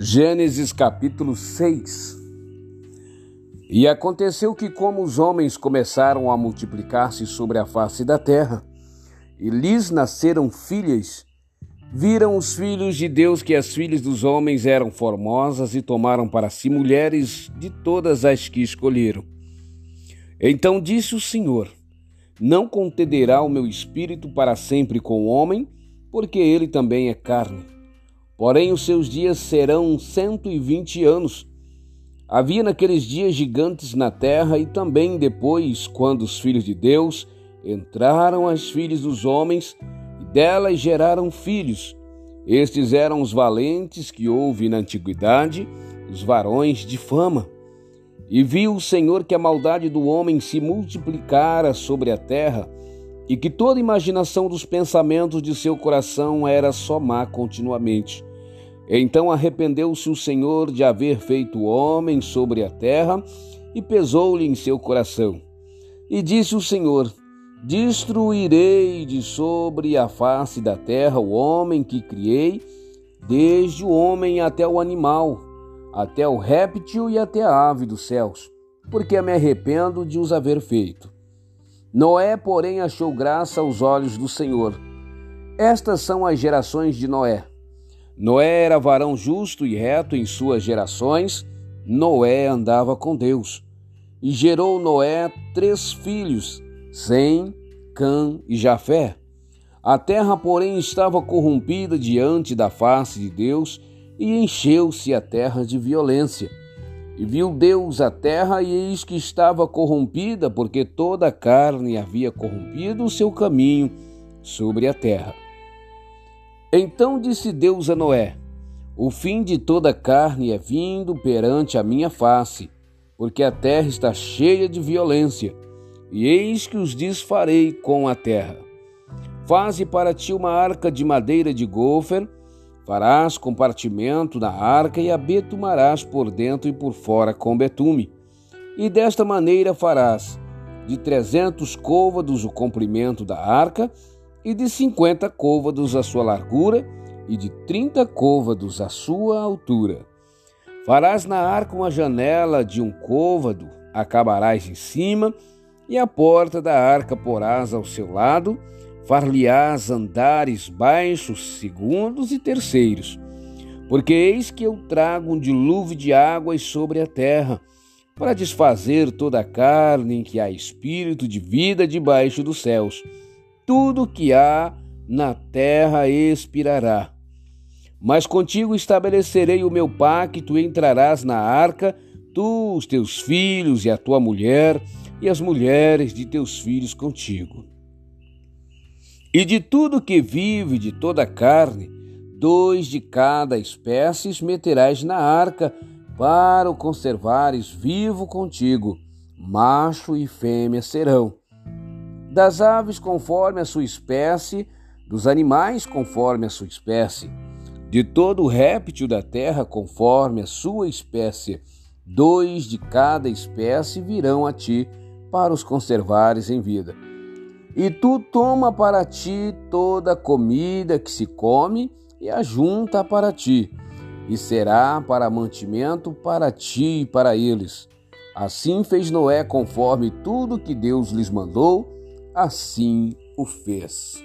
Gênesis capítulo 6 E aconteceu que, como os homens começaram a multiplicar-se sobre a face da terra, e lhes nasceram filhas, viram os filhos de Deus que as filhas dos homens eram formosas e tomaram para si mulheres de todas as que escolheram. Então disse o Senhor: Não contenderá o meu espírito para sempre com o homem, porque ele também é carne Porém, os seus dias serão cento e vinte anos. Havia naqueles dias gigantes na terra, e também depois, quando os filhos de Deus entraram as filhas dos homens, e delas geraram filhos. Estes eram os valentes que houve na antiguidade, os varões de fama. E viu o Senhor que a maldade do homem se multiplicara sobre a terra, e que toda imaginação dos pensamentos de seu coração era só má continuamente. Então arrependeu-se o Senhor de haver feito homem sobre a terra e pesou-lhe em seu coração. E disse o Senhor: Destruirei de sobre a face da terra o homem que criei, desde o homem até o animal, até o réptil e até a ave dos céus, porque me arrependo de os haver feito. Noé, porém, achou graça aos olhos do Senhor. Estas são as gerações de Noé. Noé era varão justo e reto em suas gerações. Noé andava com Deus. E gerou Noé três filhos, Sem, Cã e Jafé. A terra, porém, estava corrompida diante da face de Deus, e encheu-se a terra de violência. E viu Deus a terra, e eis que estava corrompida, porque toda a carne havia corrompido o seu caminho sobre a terra. Então disse Deus a Noé: O fim de toda carne é vindo perante a minha face, porque a terra está cheia de violência, e eis que os desfarei com a terra. Faze para ti uma arca de madeira de gofer, farás compartimento na arca e a betumarás por dentro e por fora com betume. E desta maneira farás de trezentos côvados o comprimento da arca e de cinquenta côvados a sua largura, e de trinta côvados a sua altura. Farás na arca uma janela de um côvado, acabarás em cima, e a porta da arca porás ao seu lado, far-lhe-ás andares baixos, segundos e terceiros. Porque eis que eu trago um dilúvio de águas sobre a terra, para desfazer toda a carne em que há espírito de vida debaixo dos céus tudo que há na terra expirará. Mas contigo estabelecerei o meu pacto, entrarás na arca, tu, os teus filhos e a tua mulher, e as mulheres de teus filhos contigo. E de tudo que vive, de toda a carne, dois de cada espécie meterás na arca, para o conservares vivo contigo. Macho e fêmea serão das aves conforme a sua espécie, dos animais conforme a sua espécie, de todo réptil da terra conforme a sua espécie. Dois de cada espécie virão a ti para os conservares em vida. E tu toma para ti toda a comida que se come e ajunta para ti, e será para mantimento para ti e para eles. Assim fez Noé conforme tudo que Deus lhes mandou assim o fez.